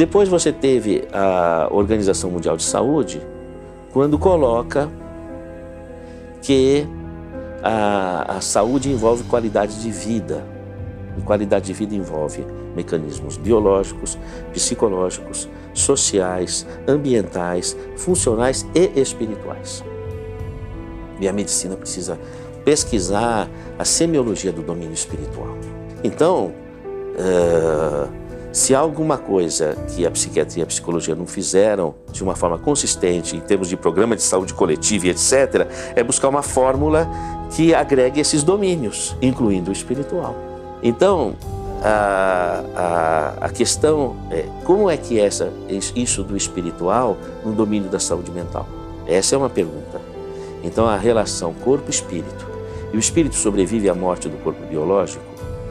Depois você teve a Organização Mundial de Saúde, quando coloca que a, a saúde envolve qualidade de vida. E qualidade de vida envolve mecanismos biológicos, psicológicos, sociais, ambientais, funcionais e espirituais. E a medicina precisa pesquisar a semiologia do domínio espiritual. Então, uh, se há alguma coisa que a psiquiatria e a psicologia não fizeram de uma forma consistente em termos de programa de saúde coletiva e etc., é buscar uma fórmula que agregue esses domínios, incluindo o espiritual. Então, a, a, a questão é como é que essa, isso do espiritual no domínio da saúde mental? Essa é uma pergunta. Então, a relação corpo-espírito e o espírito sobrevive à morte do corpo biológico?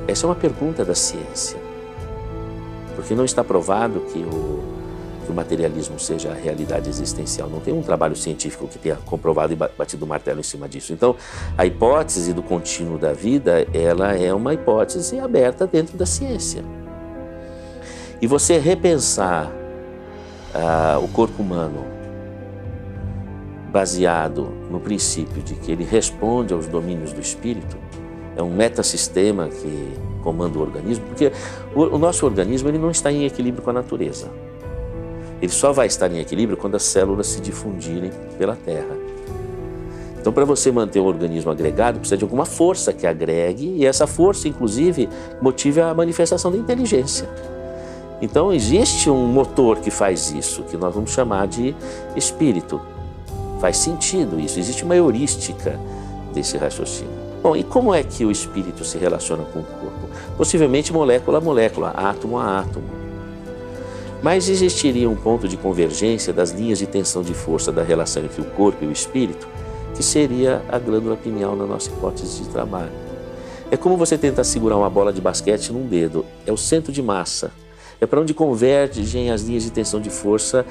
Essa é uma pergunta da ciência. Porque não está provado que o, que o materialismo seja a realidade existencial. Não tem um trabalho científico que tenha comprovado e batido o martelo em cima disso. Então, a hipótese do contínuo da vida, ela é uma hipótese aberta dentro da ciência. E você repensar ah, o corpo humano baseado no princípio de que ele responde aos domínios do espírito, é um metasistema que comanda o organismo, porque o, o, nosso organismo ele não está em equilíbrio com a natureza. Ele só vai estar em equilíbrio quando as células se difundirem pela Terra. Então, para você manter o organismo agregado, precisa de alguma força que agregue, e essa força, inclusive, motive a manifestação da inteligência. Então, existe um motor que faz isso, que nós vamos chamar de espírito. Faz sentido isso, existe uma heurística desse raciocínio. Bom, e como é que o espírito se relaciona com o corpo? Possivelmente molécula a molécula, átomo a átomo. Mas existiria um ponto de convergência das linhas de tensão de força da relação entre o corpo e o espírito, que seria a glândula pineal na nossa hipótese de trabalho. É como você tentar segurar uma bola de basquete num dedo, é o centro de massa é para onde convergem as linhas de tensão de força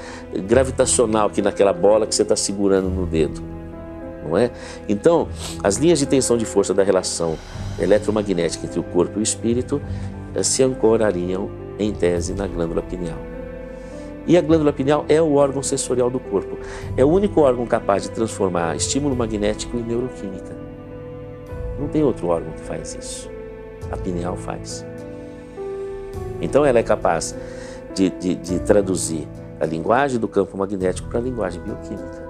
gravitacional aqui naquela bola que você está segurando no dedo. Não é? Então, as linhas de tensão de força da relação eletromagnética entre o corpo e o espírito eh, se ancorariam, em tese, na glândula pineal. E a glândula pineal é o órgão sensorial do corpo. É o único órgão capaz de transformar estímulo magnético em neuroquímica. Não tem outro órgão que faz isso. A pineal faz. Então ela é capaz de, de, de traduzir a linguagem do campo magnético para a linguagem bioquímica.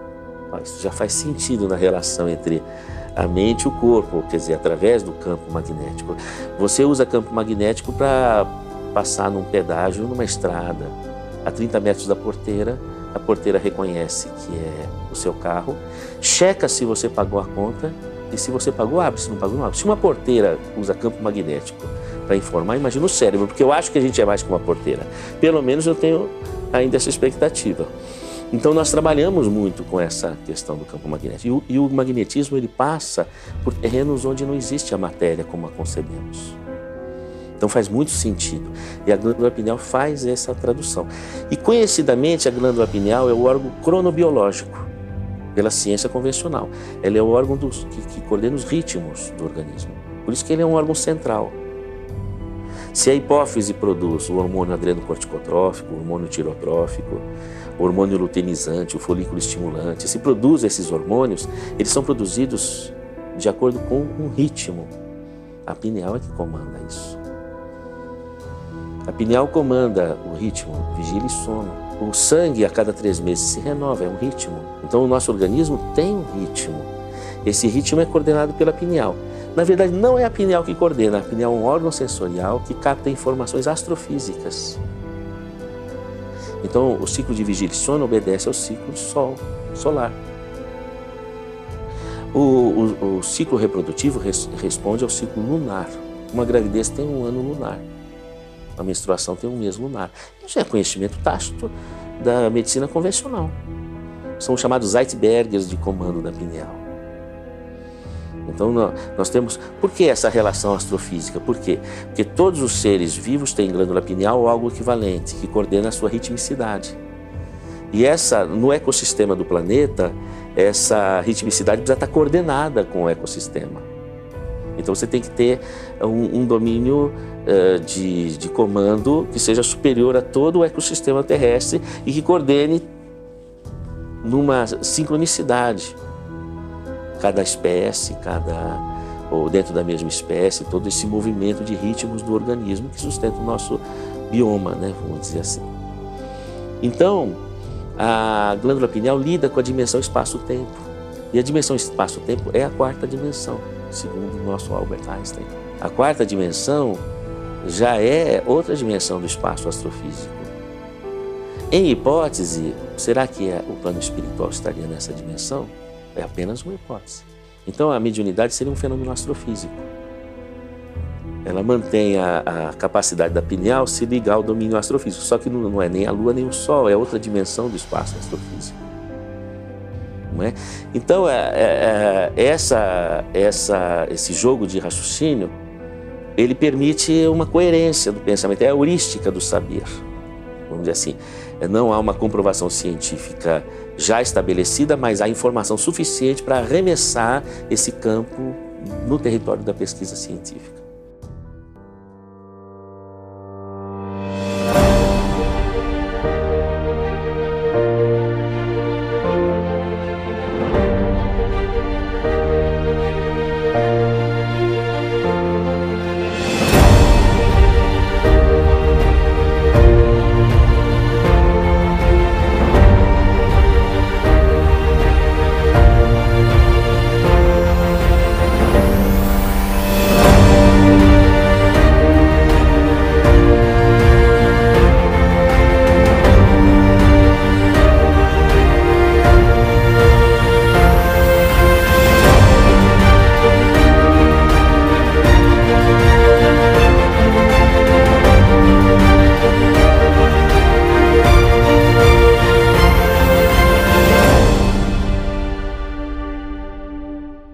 Isso já faz sentido na relação entre a mente e o corpo, quer dizer, através do campo magnético. Você usa campo magnético para passar num pedágio, numa estrada, a 30 metros da porteira, a porteira reconhece que é o seu carro, checa se você pagou a conta e se você pagou, abre, se não pagou, não abre. Se uma porteira usa campo magnético para informar, imagina o cérebro, porque eu acho que a gente é mais que uma porteira. Pelo menos eu tenho ainda essa expectativa. Então nós trabalhamos muito com essa questão do campo magnético. E o, e o magnetismo ele passa por terrenos onde não existe a matéria como a concebemos. Então faz muito sentido. E a glândula pineal faz essa tradução. E conhecidamente a glândula pineal é o órgão cronobiológico pela ciência convencional. Ela é o órgão dos, que, que coordena os ritmos do organismo. Por isso que ele é um órgão central. Se a hipófise produz o hormônio adrenocorticotrófico, o hormônio tirotrófico, o hormônio luteinizante, o folículo estimulante, se produz esses hormônios, eles são produzidos de acordo com um ritmo. A pineal é que comanda isso. A pineal comanda o ritmo, vigília e sono. O sangue a cada três meses se renova, é um ritmo. Então o nosso organismo tem um ritmo. Esse ritmo é coordenado pela pineal. Na verdade, não é a pineal que coordena, a pineal é um órgão sensorial que capta informações astrofísicas. Então, o ciclo de vigília e sono obedece ao ciclo sol, solar. O, o, o ciclo reprodutivo res, responde ao ciclo lunar. Uma gravidez tem um ano lunar. A menstruação tem um mês lunar. Isso é conhecimento tácito da medicina convencional. São chamados icebergs de comando da pineal. Então nós temos. Por que essa relação astrofísica? Por quê? Porque todos os seres vivos têm glândula pineal ou algo equivalente, que coordena a sua ritmicidade. E essa, no ecossistema do planeta, essa ritmicidade precisa estar coordenada com o ecossistema. Então você tem que ter um, um domínio uh, de, de comando que seja superior a todo o ecossistema terrestre e que coordene numa sincronicidade cada espécie, cada ou dentro da mesma espécie, todo esse movimento de ritmos do organismo que sustenta o nosso bioma, né, vamos dizer assim. Então, a glândula pineal lida com a dimensão espaço-tempo. E a dimensão espaço-tempo é a quarta dimensão, segundo o nosso Albert Einstein. A quarta dimensão já é outra dimensão do espaço astrofísico. Em hipótese, será que o plano espiritual estaria nessa dimensão? É apenas uma hipótese. Então, a mediunidade seria um fenômeno astrofísico. Ela mantém a, a capacidade da pineal se ligar ao domínio astrofísico, só que não, não é nem a Lua nem o Sol, é outra dimensão do espaço astrofísico. É? Então, é, é, é, essa, essa, esse jogo de raciocínio, ele permite uma coerência do pensamento, é a heurística do saber, vamos dizer assim. Não há uma comprovação científica já estabelecida, mas há informação suficiente para arremessar esse campo no território da pesquisa científica.